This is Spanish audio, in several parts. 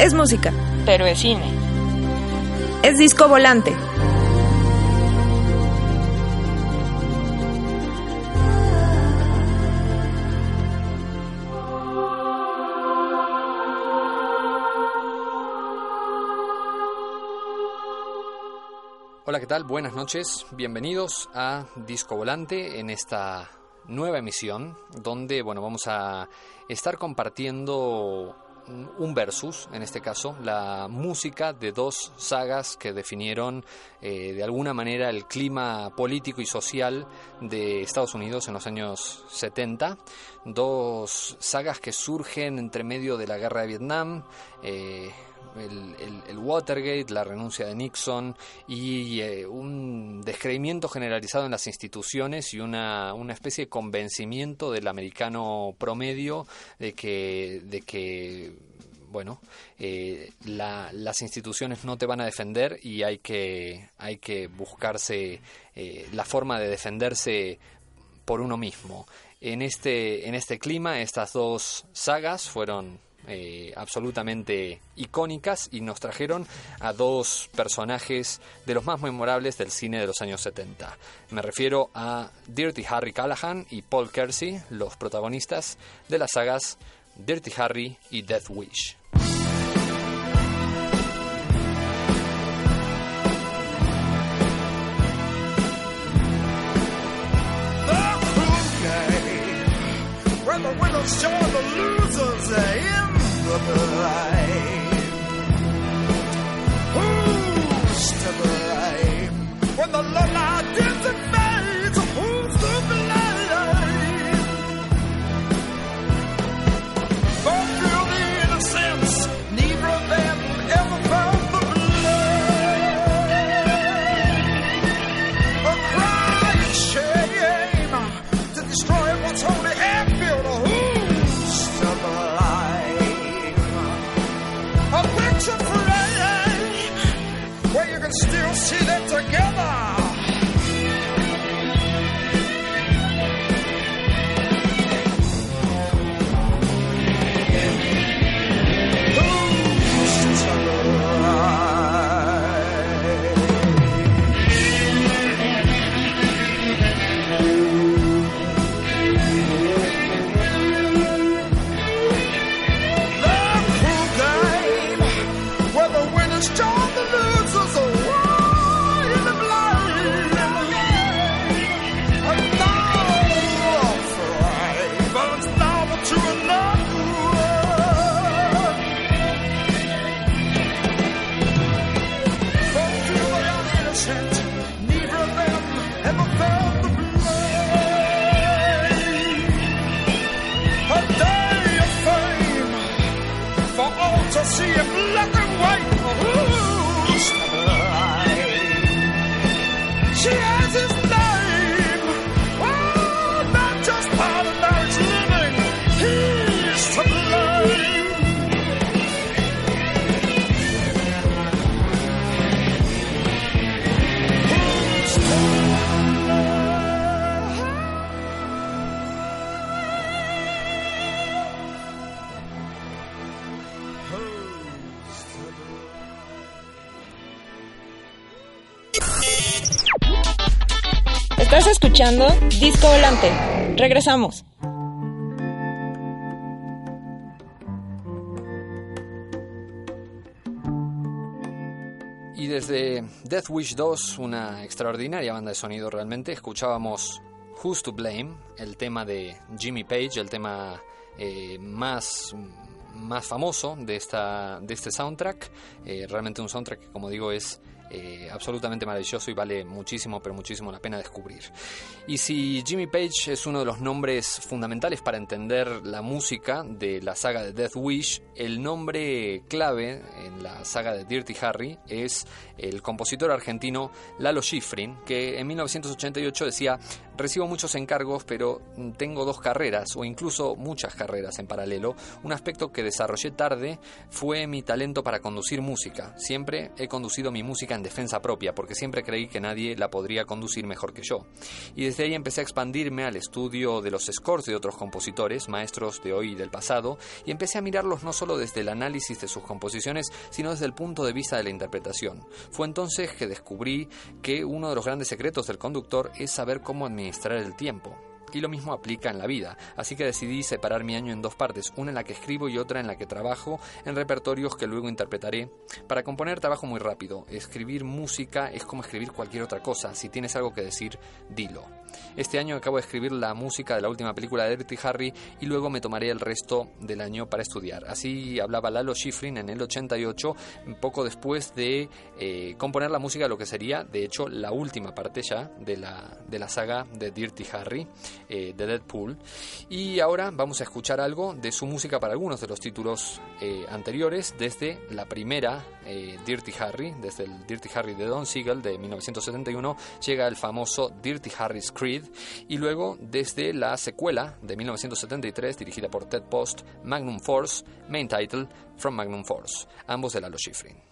Es música. Pero es cine. Es disco volante. Hola, ¿qué tal? Buenas noches. Bienvenidos a Disco Volante en esta nueva emisión donde, bueno, vamos a estar compartiendo un versus, en este caso, la música de dos sagas que definieron eh, de alguna manera el clima político y social de Estados Unidos en los años 70. Dos sagas que surgen entre medio de la guerra de Vietnam. Eh, el, Watergate, la renuncia de Nixon y eh, un descreimiento generalizado en las instituciones y una, una especie de convencimiento del americano promedio de que, de que bueno, eh, las instituciones no te van a defender y hay que, hay que buscarse eh, la forma de defenderse por uno mismo. En este, en este clima, estas dos sagas fueron eh, absolutamente icónicas y nos trajeron a dos personajes de los más memorables del cine de los años 70. Me refiero a Dirty Harry Callahan y Paul Kersey, los protagonistas de las sagas Dirty Harry y Death Wish. Who's to blame when the love didn't see if Disco Volante. Regresamos. Y desde Death Wish 2, una extraordinaria banda de sonido realmente, escuchábamos Who's to Blame, el tema de Jimmy Page, el tema eh, más más famoso de esta de este soundtrack eh, realmente un soundtrack que como digo es eh, absolutamente maravilloso y vale muchísimo, pero muchísimo la pena descubrir. Y si Jimmy Page es uno de los nombres fundamentales para entender la música de la saga de Death Wish, el nombre clave en la saga de Dirty Harry es el compositor argentino Lalo Schifrin, que en 1988 decía, recibo muchos encargos, pero tengo dos carreras, o incluso muchas carreras en paralelo. Un aspecto que desarrollé tarde fue mi talento para conducir música. Siempre he conducido mi música en defensa propia, porque siempre creí que nadie la podría conducir mejor que yo. Y desde ahí empecé a expandirme al estudio de los scores de otros compositores, maestros de hoy y del pasado, y empecé a mirarlos no solo desde el análisis de sus composiciones, sino desde el punto de vista de la interpretación. Fue entonces que descubrí que uno de los grandes secretos del conductor es saber cómo administrar el tiempo. Y lo mismo aplica en la vida, así que decidí separar mi año en dos partes, una en la que escribo y otra en la que trabajo en repertorios que luego interpretaré. Para componer trabajo muy rápido, escribir música es como escribir cualquier otra cosa, si tienes algo que decir, dilo. Este año acabo de escribir la música de la última película de Dirty Harry y luego me tomaré el resto del año para estudiar. Así hablaba Lalo Schifrin en el 88, poco después de eh, componer la música de lo que sería, de hecho, la última parte ya de la, de la saga de Dirty Harry. Eh, de Deadpool. Y ahora vamos a escuchar algo de su música para algunos de los títulos eh, anteriores, desde la primera eh, Dirty Harry, desde el Dirty Harry de Don Siegel de 1971, llega el famoso Dirty Harry's Creed, y luego desde la secuela de 1973, dirigida por Ted Post, Magnum Force, main title From Magnum Force, ambos de Lalo Schifrin.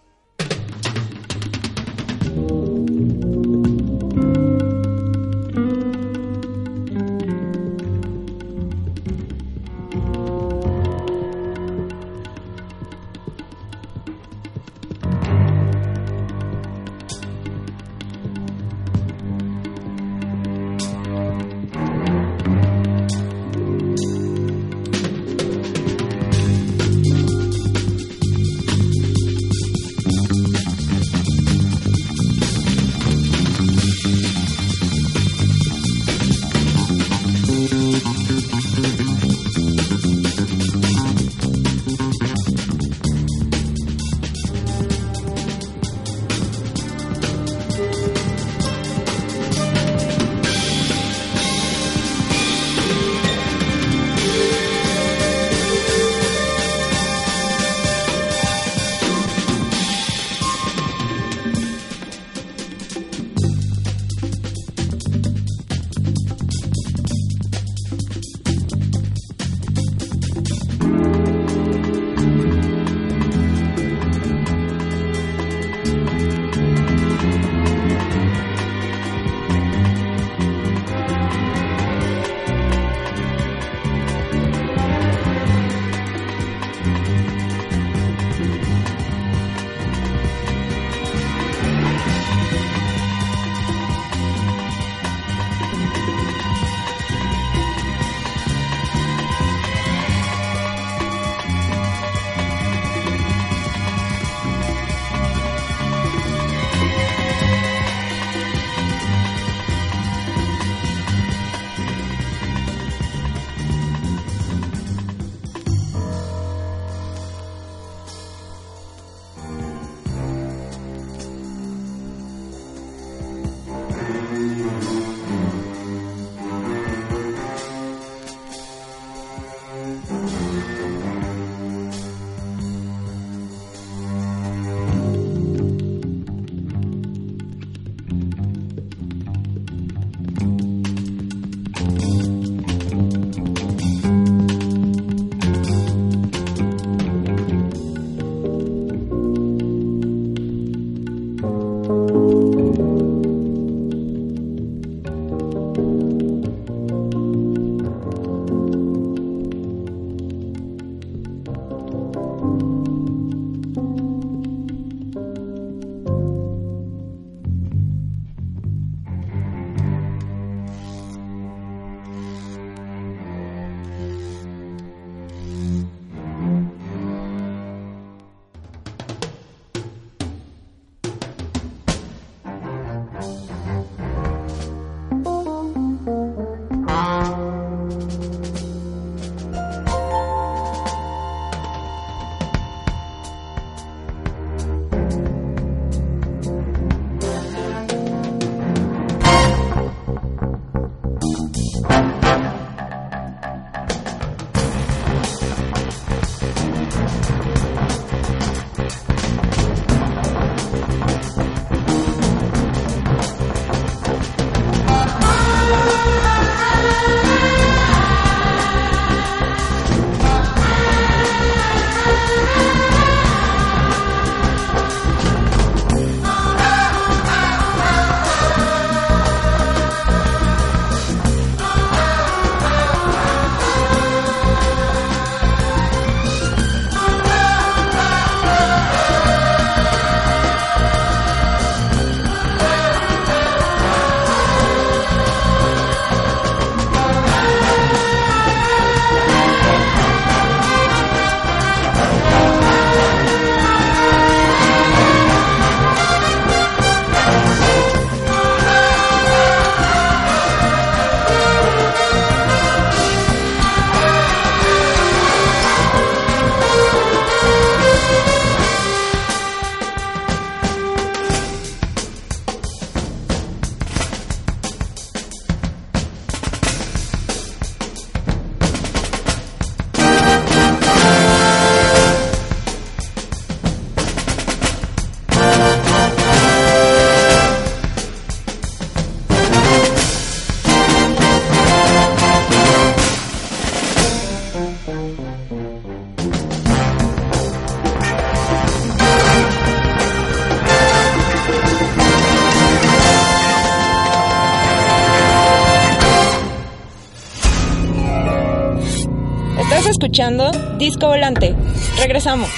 Disco Volante. Regresamos.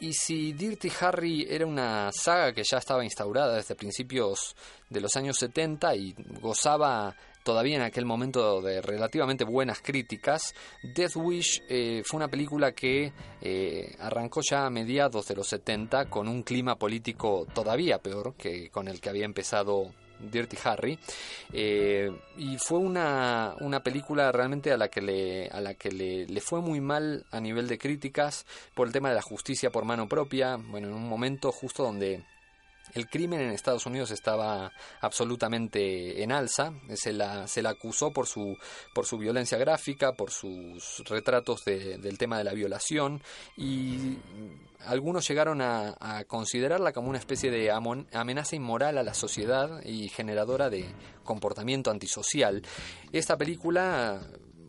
Y si Dirty Harry era una saga que ya estaba instaurada desde principios de los años 70 y gozaba todavía en aquel momento de relativamente buenas críticas, Death Wish eh, fue una película que eh, arrancó ya a mediados de los 70 con un clima político todavía peor que con el que había empezado Dirty Harry eh, y fue una, una, película realmente a la que, le, a la que le, le, fue muy mal a nivel de críticas por el tema de la justicia por mano propia bueno en un momento justo donde el crimen en Estados Unidos estaba absolutamente en alza, se la, se la acusó por su, por su violencia gráfica, por sus retratos del tema de la violación y algunos llegaron a, considerarla como una especie de amenaza inmoral a la sociedad y generadora de comportamiento antisocial. Esta película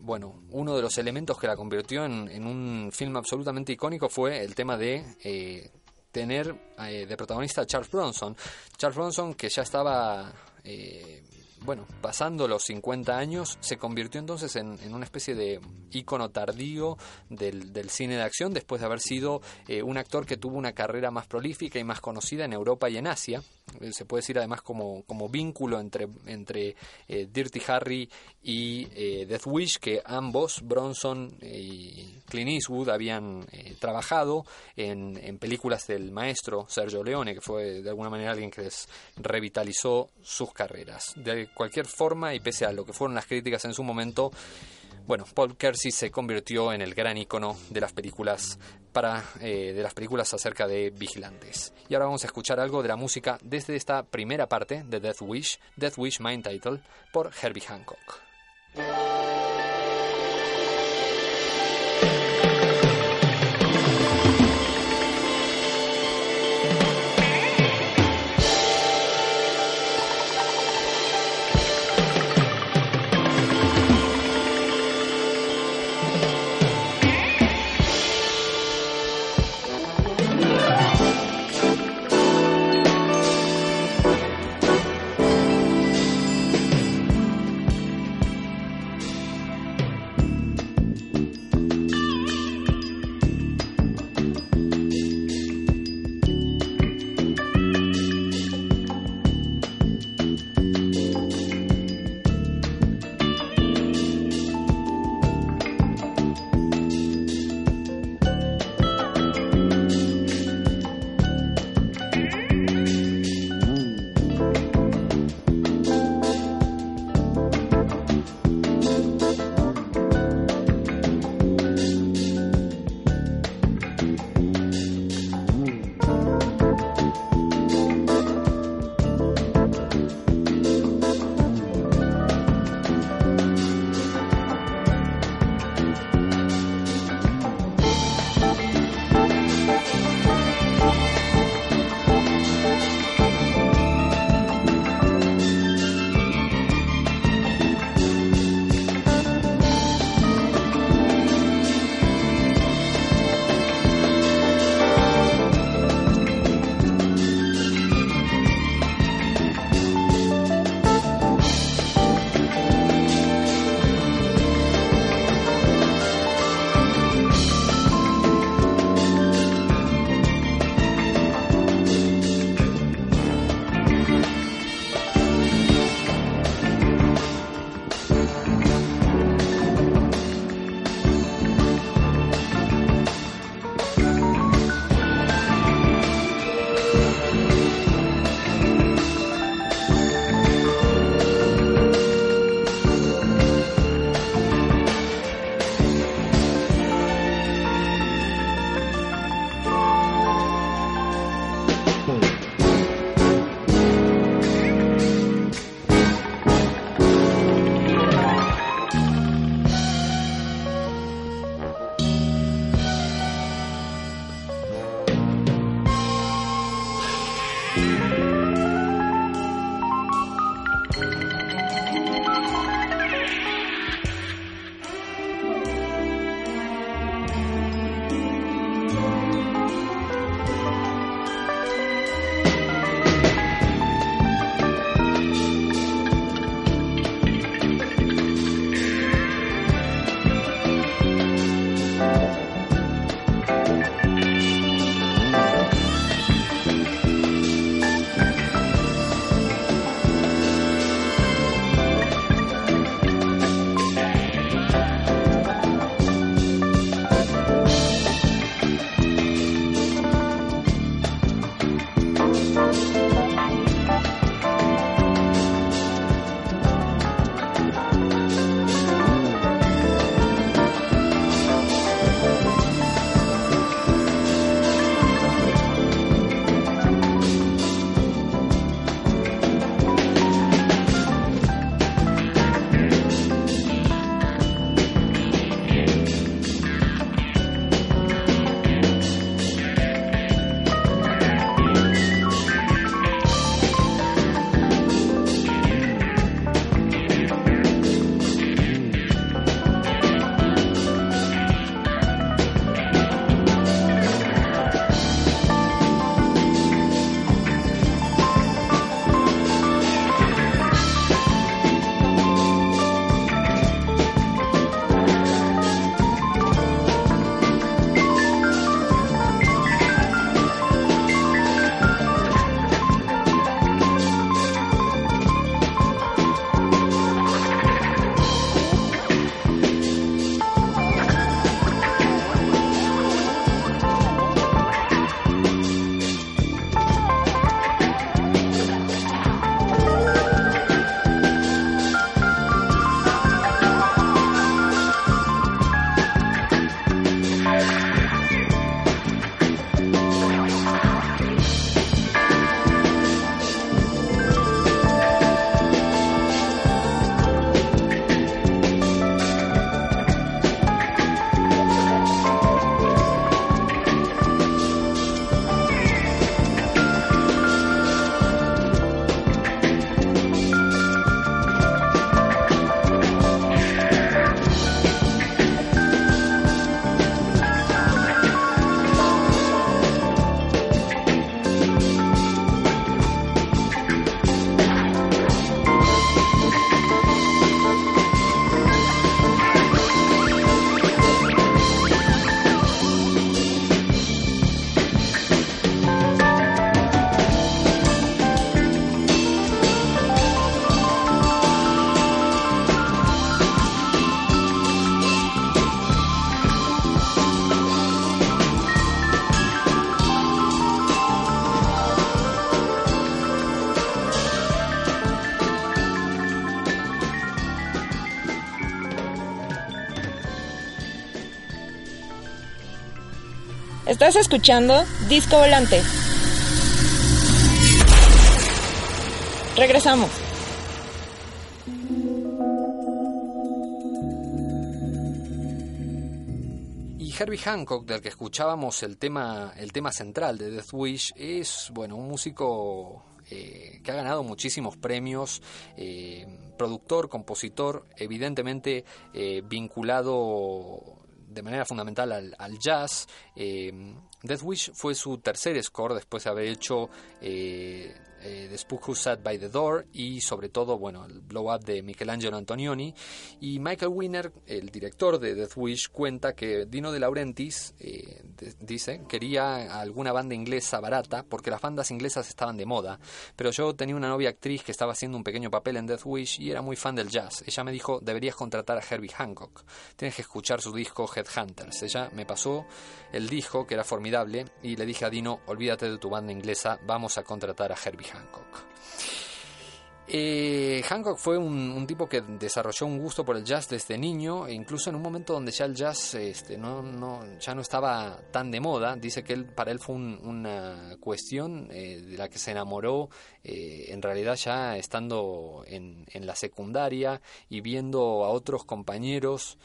bueno, uno de los elementos que la convirtió en, un film absolutamente icónico fue el tema de eh, tener eh, de protagonista a Charles Bronson. Charles Bronson que ya estaba eh, bueno, pasando los 50 años, se convirtió entonces en, una especie de ícono tardío del, cine de acción, después de haber sido eh, un actor que tuvo una carrera más prolífica y más conocida en Europa y en Asia. Eh, se puede decir además como, vínculo entre, entre eh, Dirty Harry y Death Wish, que ambos, Bronson y Clint Eastwood, habían trabajado en, películas del maestro Sergio Leone, que fue de alguna manera alguien que les revitalizó sus carreras. De cualquier forma y pese a lo que fueron las críticas en su momento, bueno, Paul Kersey se convirtió en el gran icono de las películas para eh, de las películas acerca de vigilantes. Y ahora vamos a escuchar algo de la música desde esta primera parte de Death Wish, Death Wish Mind Title, por Herbie Hancock. Estás escuchando Disco Volante. Regresamos. Y Herbie Hancock, del que escuchábamos el tema, el tema central de Death Wish, es bueno un músico eh, que ha ganado muchísimos premios, eh, productor, compositor, evidentemente eh, vinculado de manera fundamental al, al jazz. Death Wish fue su tercer score después de haber hecho eh, The Spook Who Sat by the Door y sobre todo, bueno, el blow up de Michelangelo Antonioni. Y Michael Winner, el director de Death Wish, cuenta que Dino de Laurentiis, eh, dice, quería alguna banda inglesa barata porque las bandas inglesas estaban de moda. Pero yo tenía una novia actriz que estaba haciendo un pequeño papel en Death Wish y era muy fan del jazz. Ella me dijo, deberías contratar a Herbie Hancock. Tienes que escuchar su disco Headhunters. Ella me pasó el disco, que era formidable, y le dije a Dino, olvídate de tu banda inglesa, vamos a contratar a Herbie Hancock. Eh, Hancock fue un, tipo que desarrolló un gusto por el jazz desde niño, e incluso en un momento donde ya el jazz este, no, no, ya no estaba tan de moda. Dice que él, para él fue una cuestión eh, de la que se enamoró eh, en realidad ya estando en, en, la secundaria y viendo a otros compañeros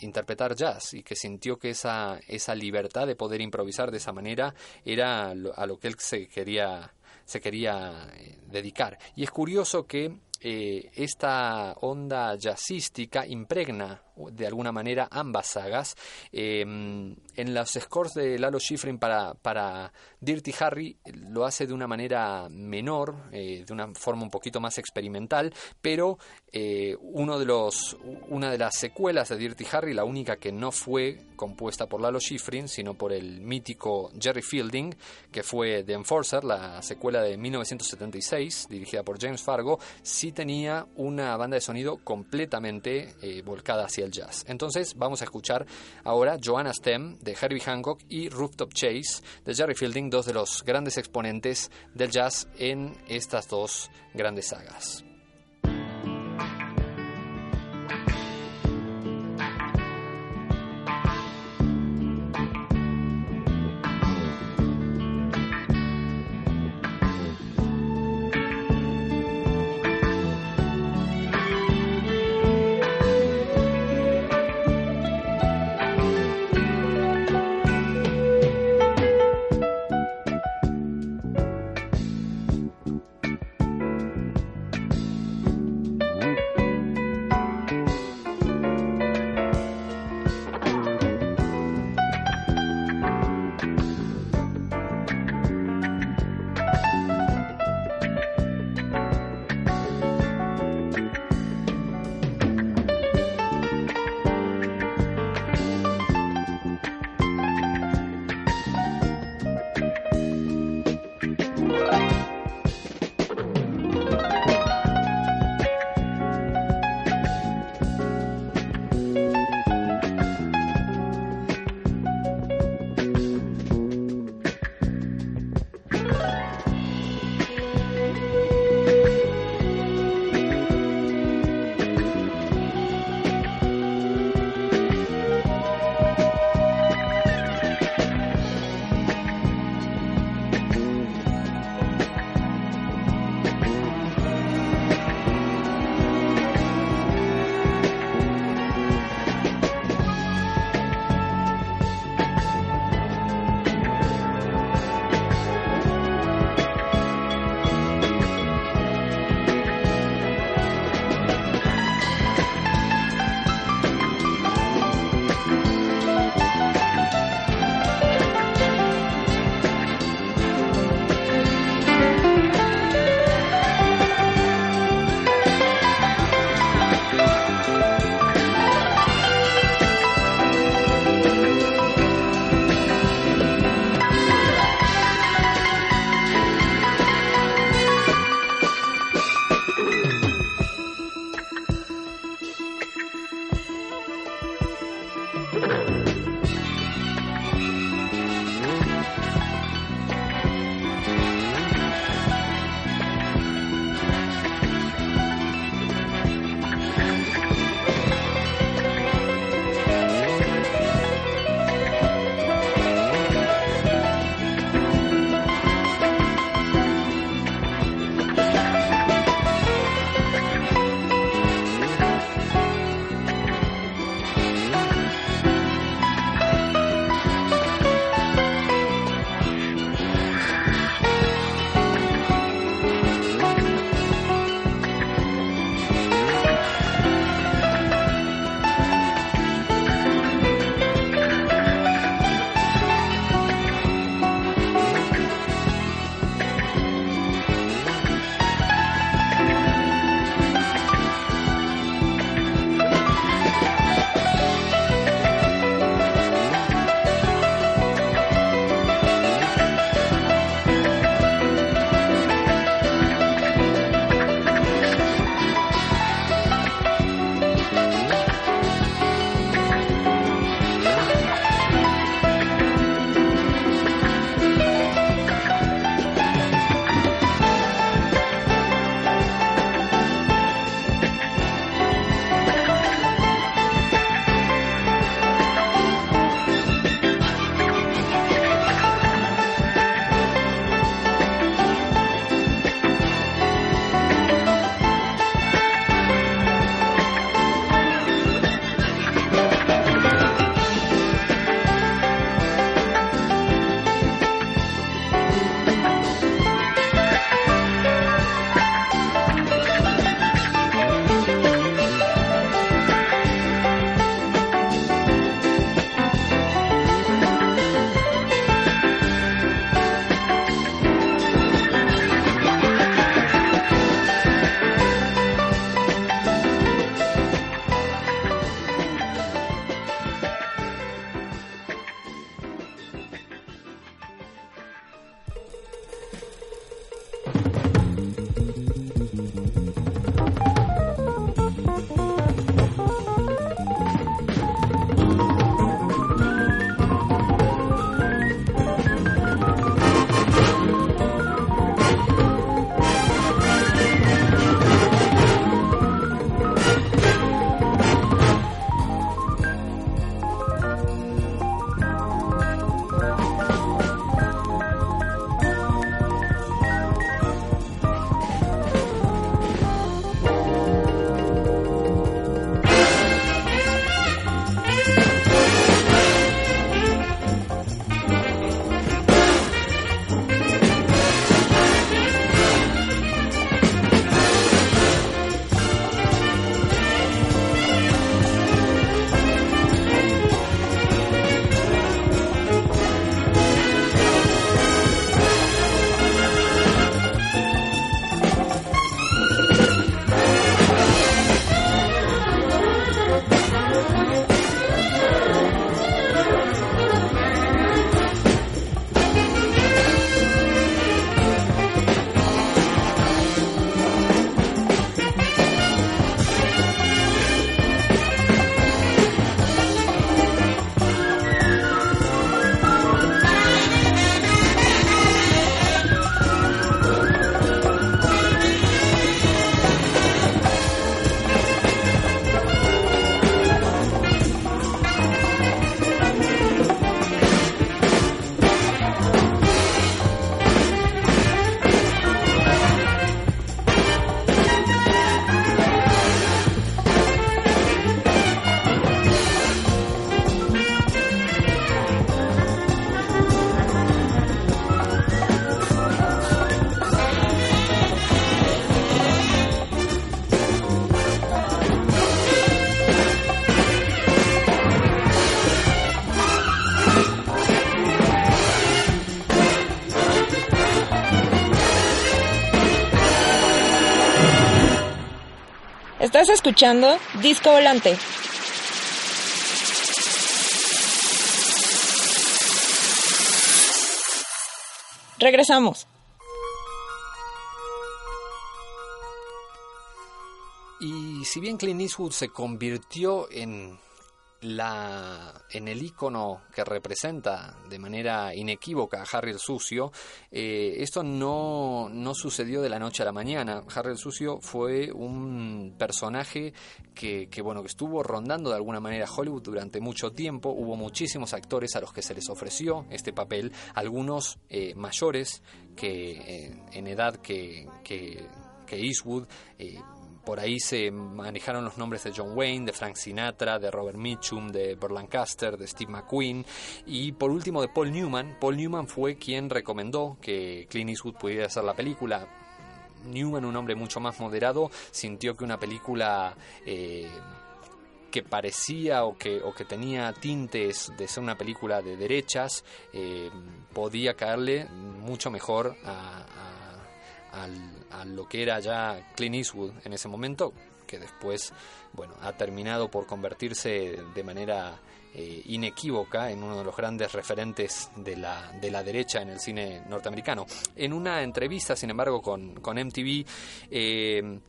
interpretar jazz y que sintió que esa, esa libertad de poder improvisar de esa manera era a lo que él se quería se quería eh, dedicar. Y es curioso que eh, esta onda jazzística impregna de alguna manera ambas sagas. Em, en los scores de Lalo Schifrin para, para Dirty Harry lo hace de una manera menor, eh, de una forma un poquito más experimental, pero eh, uno de los, una de las secuelas de Dirty Harry, la única que no fue compuesta por Lalo Schifrin, sino por el mítico Jerry Fielding, que fue The Enforcer, la secuela de 1976, dirigida por James Fargo, sí tenía una banda de sonido completamente eh, volcada hacia Entonces vamos a escuchar ahora Joanna Stem de Herbie Hancock y Rooftop Chase de Jerry Fielding, dos de los grandes exponentes del jazz en estas dos grandes sagas. Escuchando Disco Volante. Regresamos. Y si bien Clint Eastwood se convirtió en la, en el icono que representa de manera inequívoca a Harry el Sucio, eh, esto no, no, sucedió de la noche a la mañana. Harry el Sucio fue un personaje que, bueno, que estuvo rondando de alguna manera Hollywood durante mucho tiempo. Hubo muchísimos actores a los que se les ofreció este papel, algunos eh, mayores que eh, en edad que, que Eastwood. Por ahí se manejaron los nombres de John Wayne, de Frank Sinatra, de Robert Mitchum, de Burt Lancaster, de Steve McQueen y por último de Paul Newman. Paul Newman fue quien recomendó que Clint Eastwood pudiera hacer la película. Newman, un hombre mucho más moderado, sintió que una película eh, que parecía o que, o que tenía tintes de ser una película de derechas eh, podía caerle mucho mejor a a lo que era ya Clint Eastwood en ese momento, que después bueno, ha terminado por convertirse de manera eh, inequívoca en uno de los grandes referentes de la, de la derecha en el cine norteamericano. En una entrevista, sin embargo, con, con MTV, eh,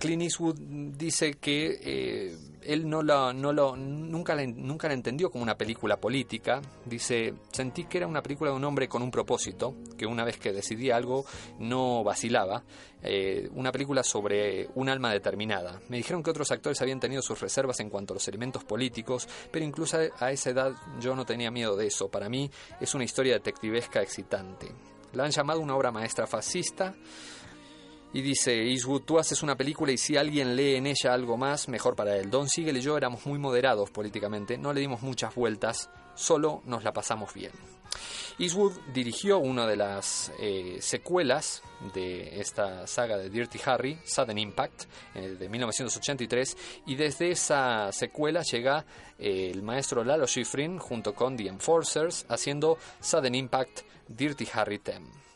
Clint Eastwood dice que eh, él no lo, nunca la entendió como una película política. Dice, sentí que era una película de un hombre con un propósito, que una vez que decidía algo no vacilaba. Eh, una película sobre un alma determinada. Me dijeron que otros actores habían tenido sus reservas en cuanto a los elementos políticos, pero incluso a esa edad yo no tenía miedo de eso. Para mí es una historia detectivesca excitante. La han llamado una obra maestra fascista y dice, Eastwood, tú haces una película y si alguien lee en ella algo más, mejor para él. Don Siegel y yo éramos muy moderados políticamente, no le dimos muchas vueltas, solo nos la pasamos bien. Eastwood dirigió una de las eh, secuelas de esta saga de Dirty Harry, Sudden Impact, eh, de 1983, y desde esa secuela llega eh, el maestro Lalo Schifrin junto con The Enforcers haciendo Sudden Impact Dirty Harry 10.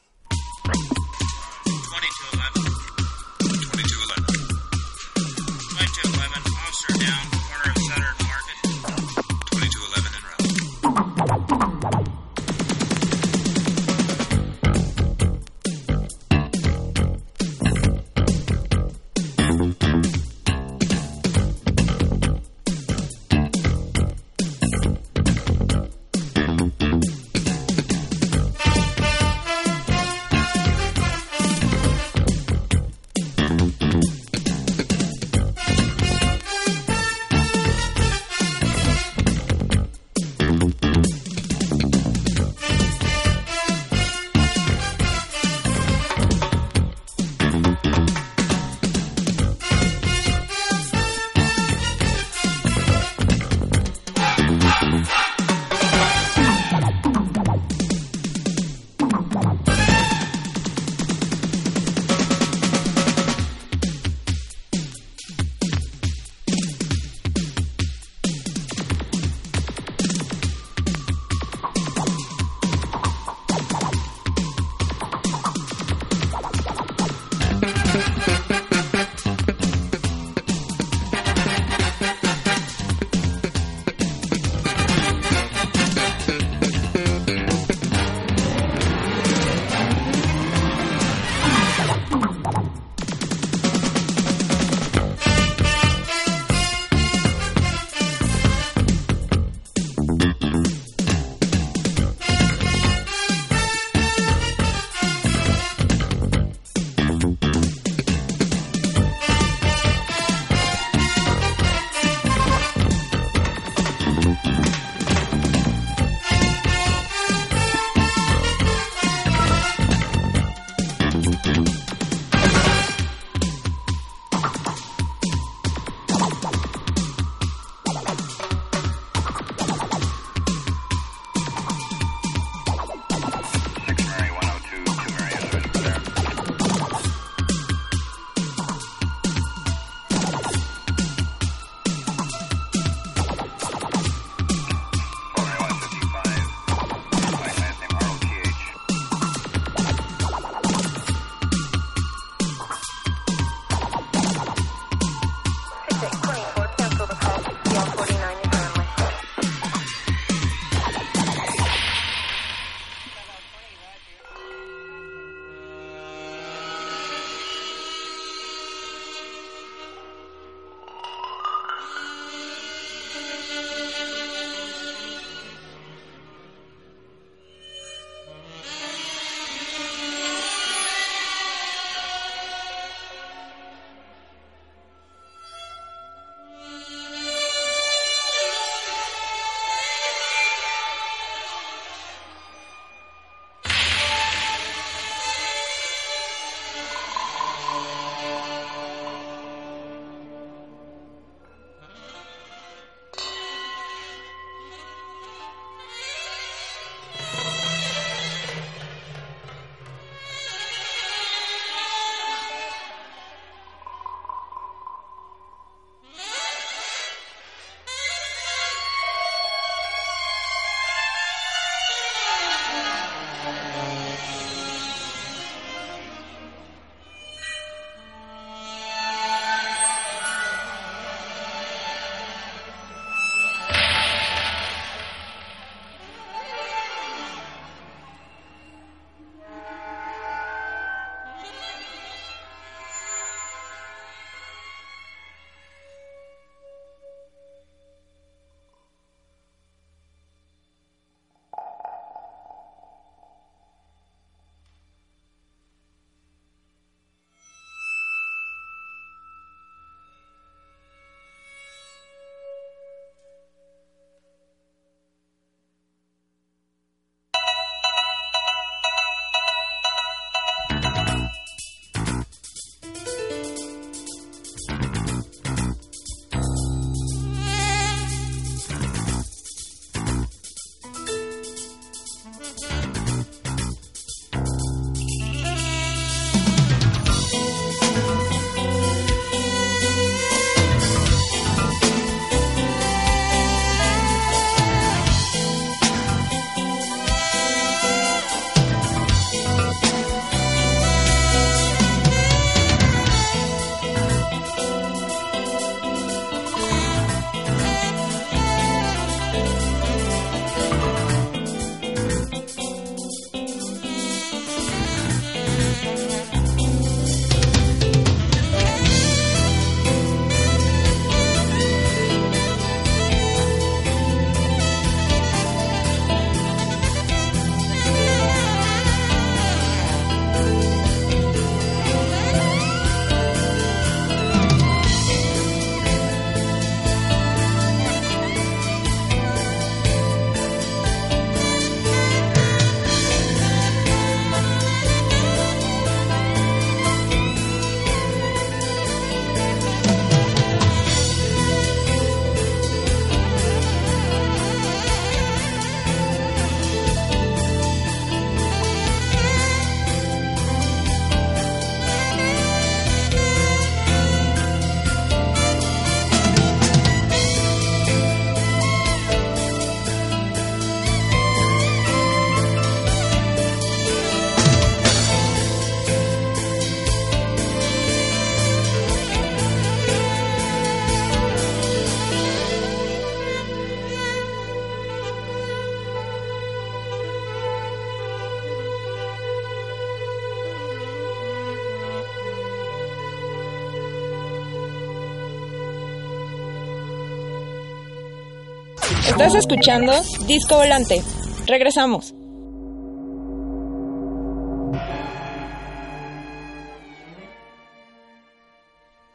Estás escuchando Disco Volante. Regresamos.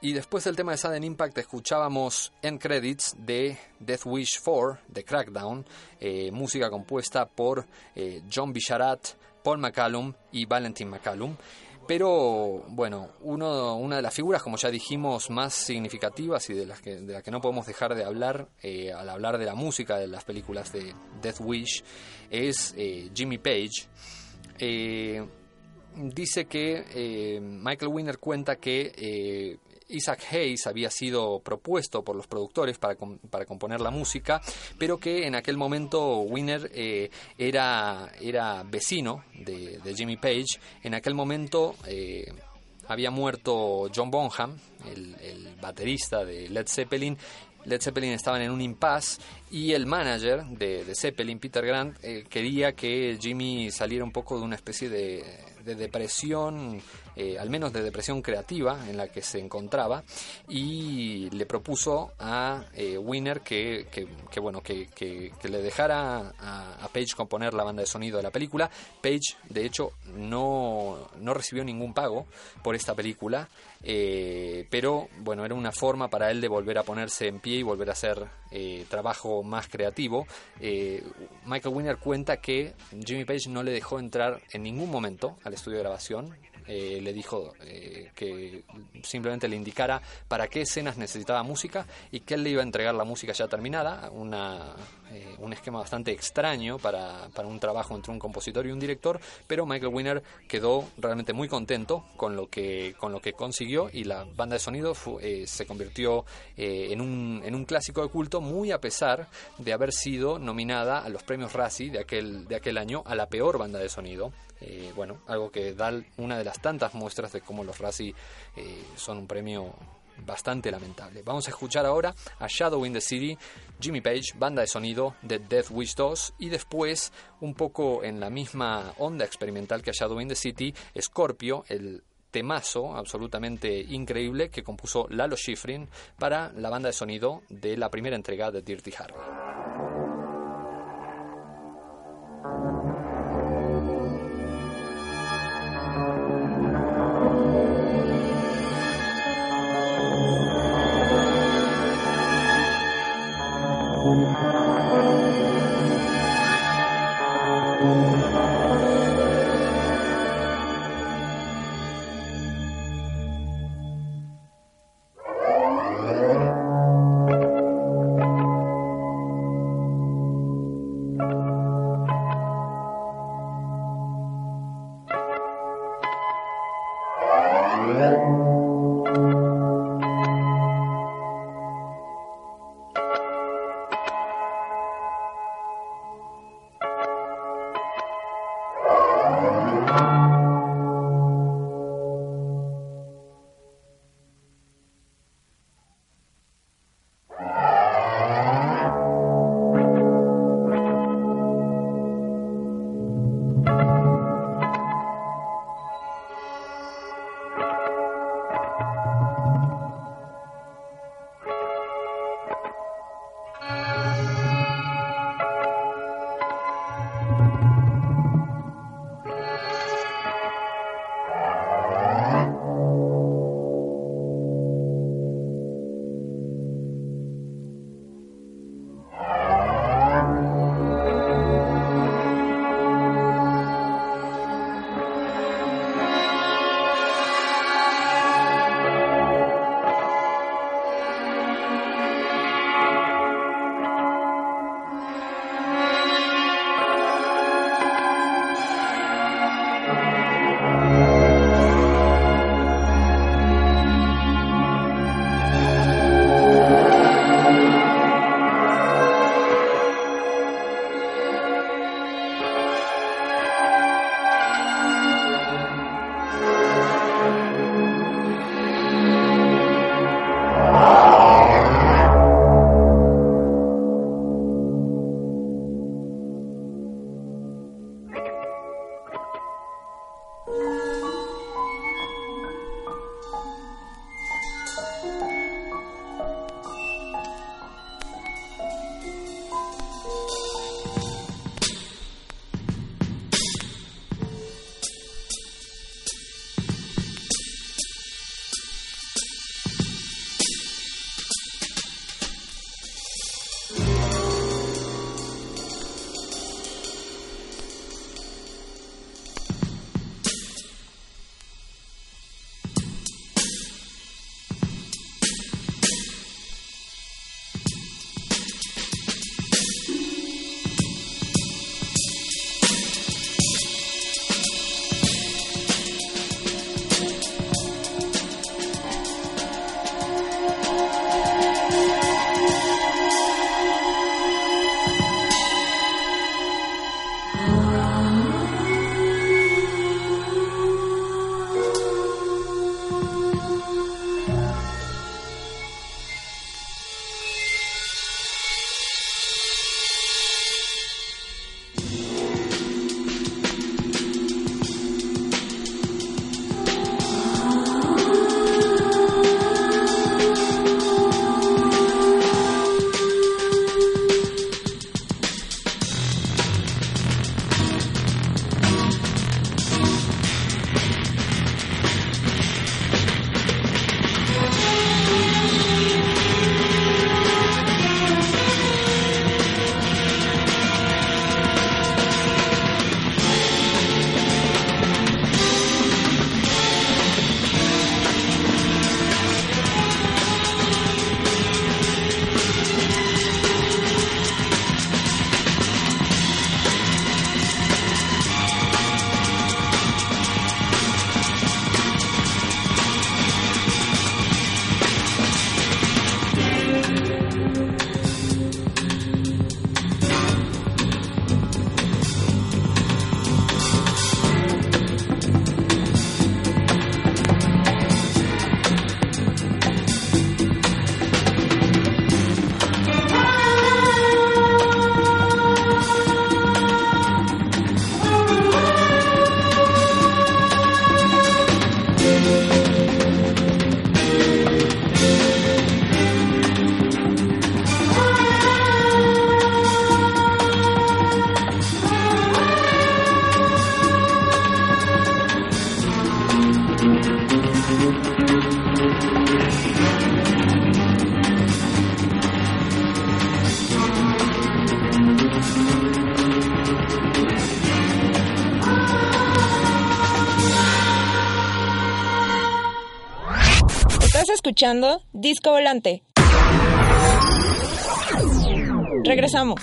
Y después del tema de Sudden Impact escuchábamos End Credits de Death Wish 4, de Crackdown, eh, música compuesta por eh, John Bicharat, Paul McCallum y Valentin McCallum. Pero bueno, uno, una de las figuras, como ya dijimos, más significativas y de las que, de las que no podemos dejar de hablar eh, al hablar de la música de las películas de Death Wish es Jimmy Page. dice que Michael Winner cuenta que Isaac Hayes había sido propuesto por los productores para, para componer la música, pero que en aquel momento Winner eh, era, era vecino de, Jimmy Page. En aquel momento eh, había muerto John Bonham, el, baterista de Led Zeppelin, Led Zeppelin estaban en un impasse y el manager de, Zeppelin, Peter Grant, eh, quería que Jimmy saliera un poco de una especie de, de depresión eh, al menos de depresión creativa en la que se encontraba y le propuso a eh, Winner que, que, bueno que, que, le dejara a, Page componer la banda de sonido de la película. Page de hecho no, no recibió ningún pago por esta película, eh, pero bueno era una forma para él de volver a ponerse en pie y volver a hacer trabajo más creativo. Michael Winner cuenta que Jimmy Page no le dejó entrar en ningún momento al estudio de grabación, eh, le dijo eh, que simplemente le indicara para qué escenas necesitaba música y que él le iba a entregar la música ya terminada, una, eh, un esquema bastante extraño para, para, un trabajo entre un compositor y un director, pero Michael Winner quedó realmente muy contento con lo que, con lo que consiguió y la banda de sonido se convirtió en, un, en un clásico de culto muy a pesar de haber sido nominada a los premios Razzie de aquel, de aquel año a la peor banda de sonido. Bueno, algo que da una de las tantas muestras de cómo los Razzie eh, son un premio bastante lamentable. Vamos a escuchar ahora a Shadow in the City, Jimmy Page, banda de sonido de Death Wish 2 y después, un poco en la misma onda experimental que a Shadow in the City, Scorpio, el temazo absolutamente increíble que compuso Lalo Schifrin para la banda de sonido de la primera entrega de Dirty Harry. Disco Volante. Regresamos.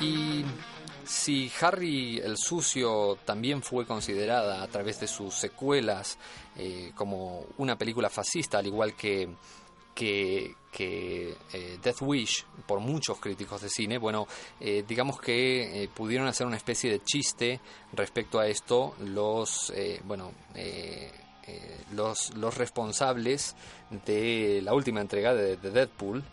Y si Harry el Sucio también fue considerada a través de sus secuelas eh, como una película fascista, al igual que, que, eh, Death Wish por muchos críticos de cine, bueno, eh, digamos que pudieron hacer una especie de chiste respecto a esto los, bueno, los, los responsables de la última entrega de, de Deadpool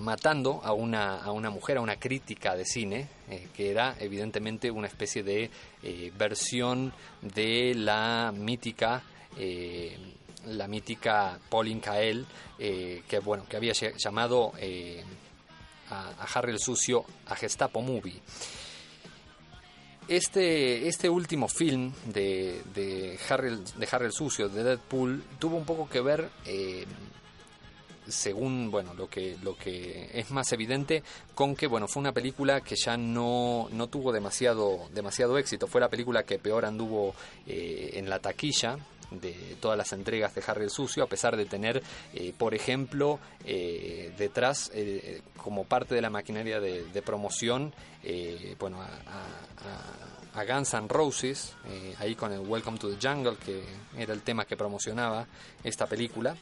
matando a una, a una mujer, a una crítica de cine, eh, que era evidentemente una especie de eh, versión de la mítica eh, la mítica Pauline Kael, que bueno, que había llamado a, Harry el Sucio a Gestapo Movie. Este, este último film de, de, Harry, de Harry el Sucio, de Deadpool, tuvo un poco que ver según bueno lo que lo que es más evidente con que bueno fue una película que ya no, no tuvo demasiado demasiado éxito fue la película que peor anduvo eh, en la taquilla de todas las entregas de Harry el Sucio, a pesar de tener, eh, por ejemplo, eh, detrás, como parte de la maquinaria de, promoción, bueno, a, a, Guns N' Roses, ahí con el Welcome to the Jungle, que era el tema que promocionaba esta película.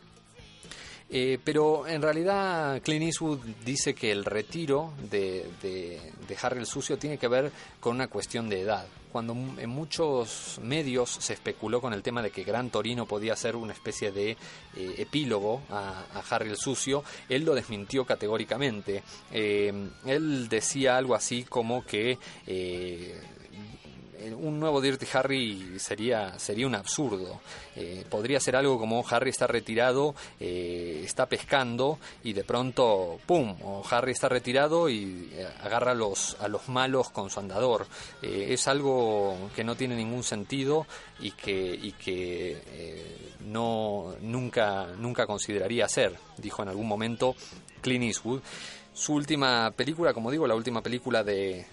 Eh, pero en realidad Clint Eastwood dice que el retiro de, de, Harry el Sucio tiene que ver con una cuestión de edad. Cuando en muchos medios se especuló con el tema de que Gran Torino podía ser una especie de eh, epílogo a, Harry el Sucio, él lo desmintió categóricamente. Eh, él decía algo así como que un nuevo Dirty Harry sería, sería un absurdo. Eh, podría ser algo como Harry está retirado, eh, está pescando y de pronto, ¡pum! O Harry está retirado y eh, agarra a los, a los malos con su andador. es algo que no tiene ningún sentido y que, y que no, nunca, nunca consideraría hacer, dijo en algún momento Clint Eastwood. Su última película, como digo, la última película de,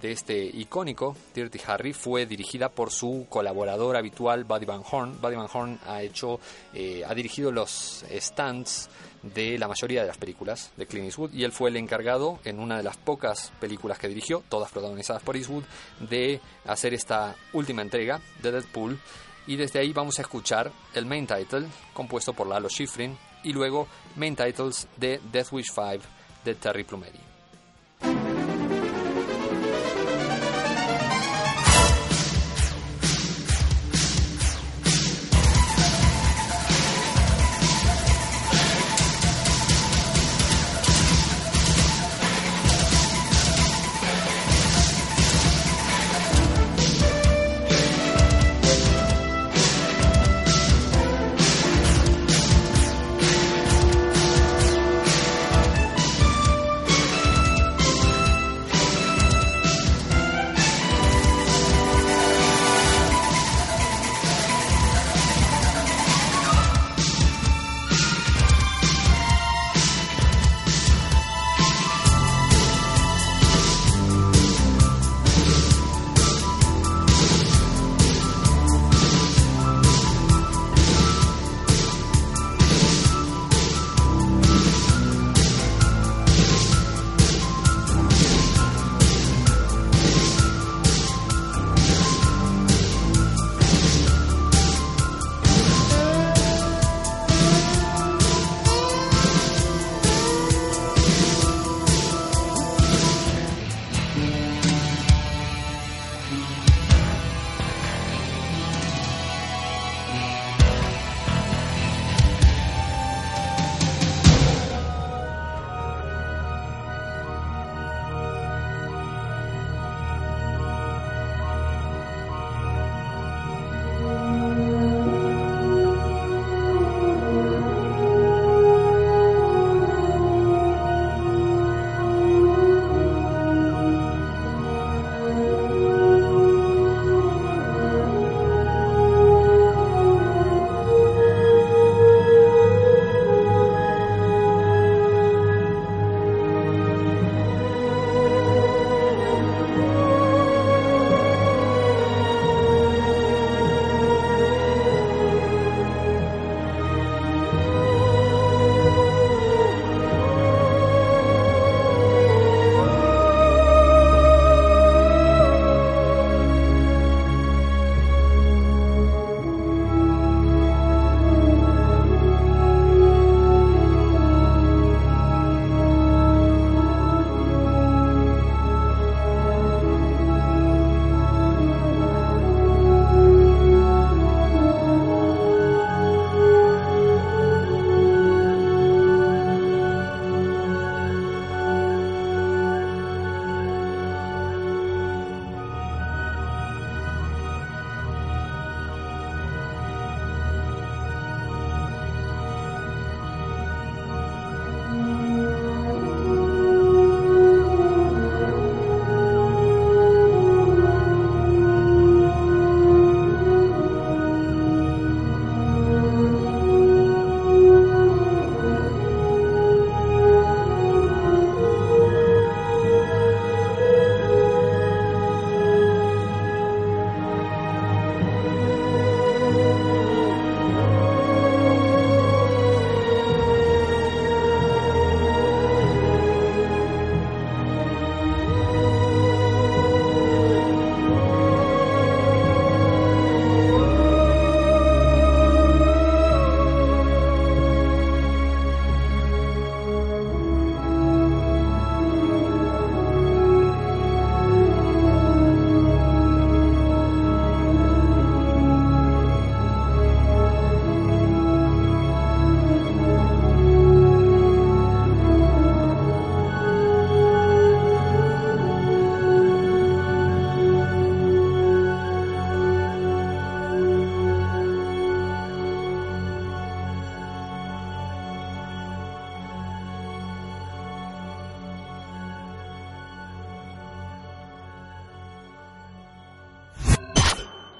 de este icónico Dirty Harry fue dirigida por su colaborador habitual Buddy Van Horn. Buddy Van Horn ha hecho, eh, ha dirigido los stands de la mayoría de las películas de Clint Eastwood y él fue el encargado en una de las pocas películas que dirigió, todas protagonizadas por Eastwood, de hacer esta última entrega de Deadpool y desde ahí vamos a escuchar el main title compuesto por Lalo Schifrin y luego main titles de Death Wish 5 de Terry Plumeri.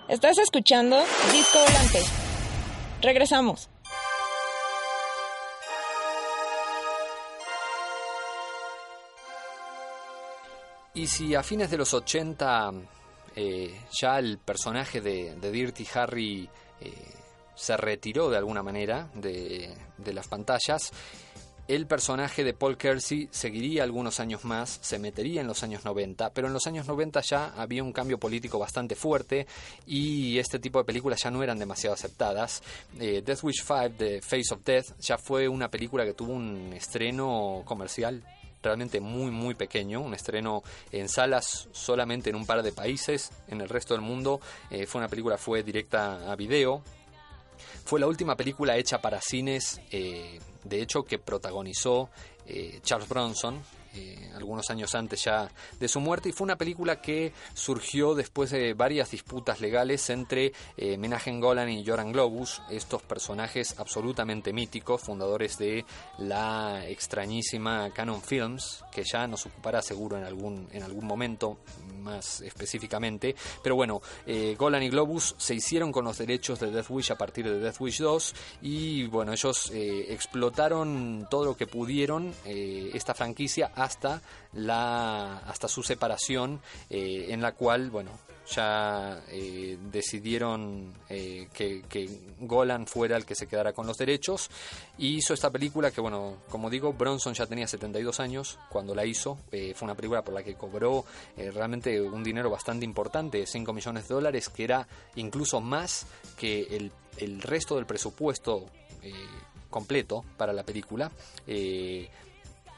Estás escuchando Disco Volante. Regresamos. Y si a fines de los 80 eh, ya el personaje de, Dirty Harry eh, se retiró de alguna manera de, de las pantallas, el personaje de Paul Kersey seguiría algunos años más, se metería en los años 90, pero en los años 90 ya había un cambio político bastante fuerte y este tipo de películas ya no eran demasiado aceptadas. Eh, Death Wish 5 de Face of Death ya fue una película que tuvo un estreno comercial realmente muy muy pequeño, un estreno en salas solamente en un par de países, en el resto del mundo eh, fue una película fue directa a video, fue la última película hecha para cines, eh, de hecho, que protagonizó eh, Charles Bronson, eh, algunos años antes ya de su muerte y fue una película que surgió después de varias disputas legales entre eh, Menachem Golan y Joran Globus, estos personajes absolutamente míticos, fundadores de la extrañísima Canon Films, que ya nos ocupará seguro en algún, en algún momento más específicamente, pero bueno, eh, Golan y Globus se hicieron con los derechos de Death Wish a partir de Death Wish 2 y bueno, ellos explotaron todo lo que pudieron esta franquicia hasta, la, hasta su separación, eh, en la cual, bueno, ya eh, decidieron eh, que, Golan fuera el que se quedara con los derechos. Y hizo esta película que bueno como digo Bronson ya tenía 72 años cuando la hizo fue una película por la que cobró realmente un dinero bastante importante 5 millones de dólares que era incluso más que el, el resto del presupuesto completo para la película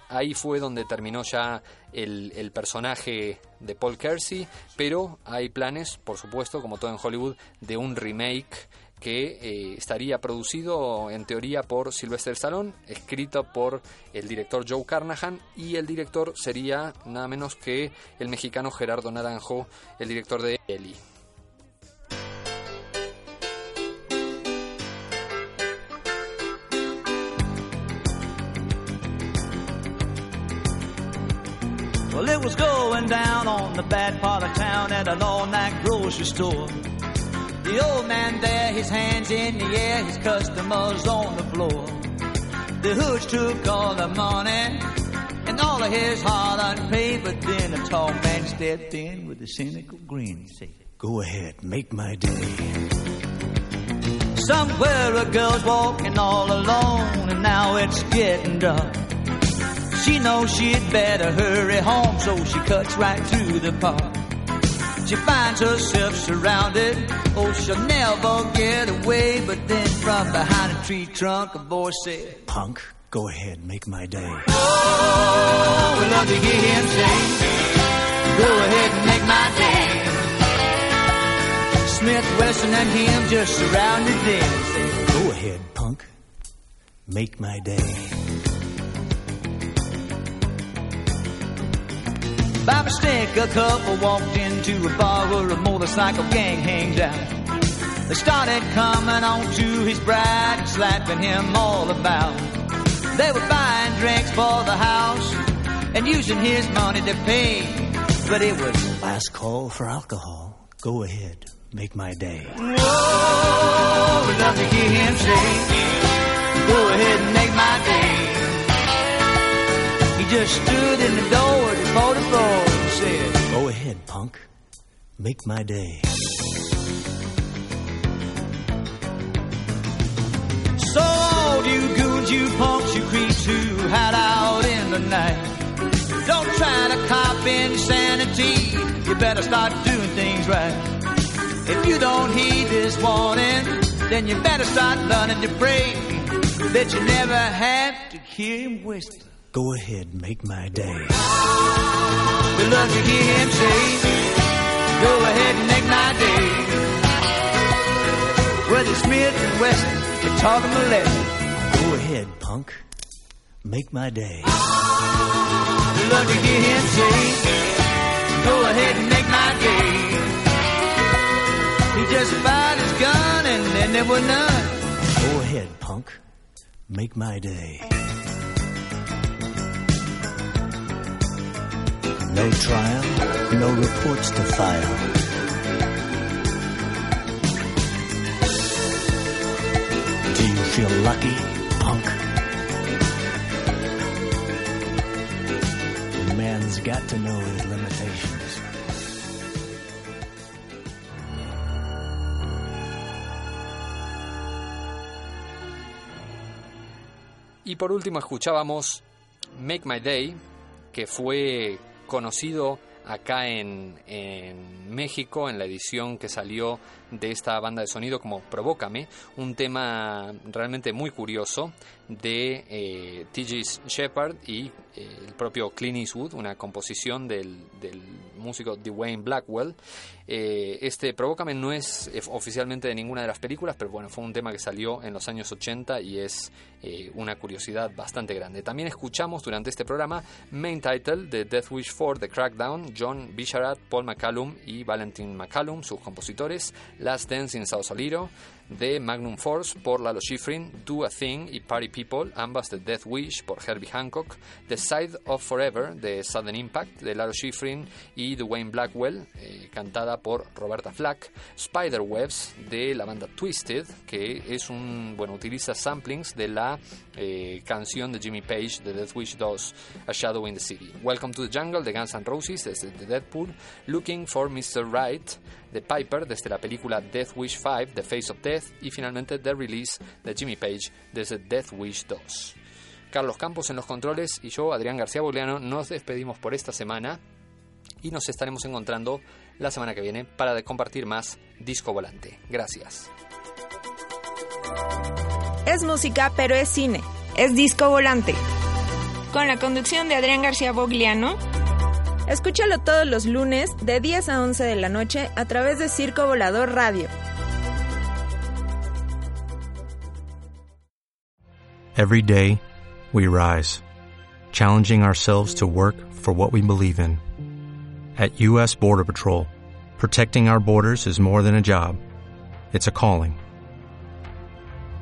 ahí fue donde terminó ya el, personaje de Paul Kersey, pero hay planes, por supuesto, como todo en Hollywood, de un remake que eh, estaría producido en teoría por Sylvester Stallone, escrito por el director Joe Carnahan y el director sería nada menos que el mexicano Gerardo Naranjo, el director de Ellie. Was going down on the bad part of town at an all-night grocery store. The old man there, his hands in the air, his customers on the floor. The hooch took all the money and all of his hard-earned pay, but then a tall man stepped in with a cynical grin. He said, "Go ahead, make my day." Somewhere a girl's walking all alone, and now it's getting dark. She knows she'd better hurry home, so she cuts right through the park. She finds herself surrounded, oh, she'll never get away. But then from behind a tree trunk, a voice said, Punk, go ahead, make my day. Oh, we love to hear him say, Go ahead and make my day. Smith, Wesson, and him just surrounded them. Go ahead, punk, make my day. By mistake, a couple walked into a bar where a motorcycle gang hangs out. They started coming on to his bride and slapping him all about. They were buying drinks for the house and using his money to pay. But it was last call for alcohol. Go ahead, make my day. Whoa, love to hear him say, just stood in the door at the motor and said, Go ahead, punk. Make my day. So all you goons, you punks, you creeps who hide out in the night. Don't try to cop insanity. You better start doing things right. If you don't heed this warning, then you better start learning to pray that you never have to hear him whisper. Go ahead, make my day. We love to hear him say, Go ahead and make my day. Whether Smith and Wesson can talk him a lesson. Go ahead, punk. Make my day. We love to hear him say, Go ahead and make my day. He just fired his gun and then there was none. Go ahead, punk. Make my day. No trial, no reports to file. Do you feel lucky, punk? Man's got to know his limitations. Y por último escuchábamos Make My Day, que fue conocido acá en, en, México en la edición que salió de esta banda de sonido como Provócame, un tema realmente muy curioso de eh. Shepard y eh, el propio Clint Eastwood, una composición del, del músico Dwayne Blackwell. Eh, este Provócame no es oficialmente de ninguna de las películas, pero bueno, fue un tema que salió en los años 80 y es eh, una curiosidad bastante grande. También escuchamos durante este programa Main Title de Death Wish 4 The Crackdown, John Bisharat, Paul McCallum y Valentin McCallum, sus compositores, Last Dance in Sausalito, de Magnum Force por Lalo Schifrin, Do a Thing y Party People, ambas de Death Wish por Herbie Hancock, The Side of Forever de Sudden Impact de Lalo Schifrin y Dwayne Blackwell, eh, cantada por Roberta Flack, Spiderwebs de la banda Twisted, que es un, bueno, utiliza samplings de la eh, canción de Jimmy Page de Death Wish 2, A Shadow in the City. Welcome to the Jungle de Guns N' Roses desde The Deadpool, Looking for Mr. Right de Piper desde la película Death Wish 5, The Face of Death y finalmente The Release de Jimmy Page desde Death Wish 2. Carlos Campos en los controles y yo, Adrián García Boleano, nos despedimos por esta semana y nos estaremos encontrando la semana que viene para compartir más Disco Volante. Gracias. Es música, pero es cine. Es Disco Volante. Con la conducción de Adrián García Bogliano. Escúchalo todos los lunes de 10 a 11 de la noche a través de Circo Volador Radio. Every day, we rise, challenging ourselves to work for what we believe in. At U.S. Border Patrol, protecting our borders is more than a job, it's a calling.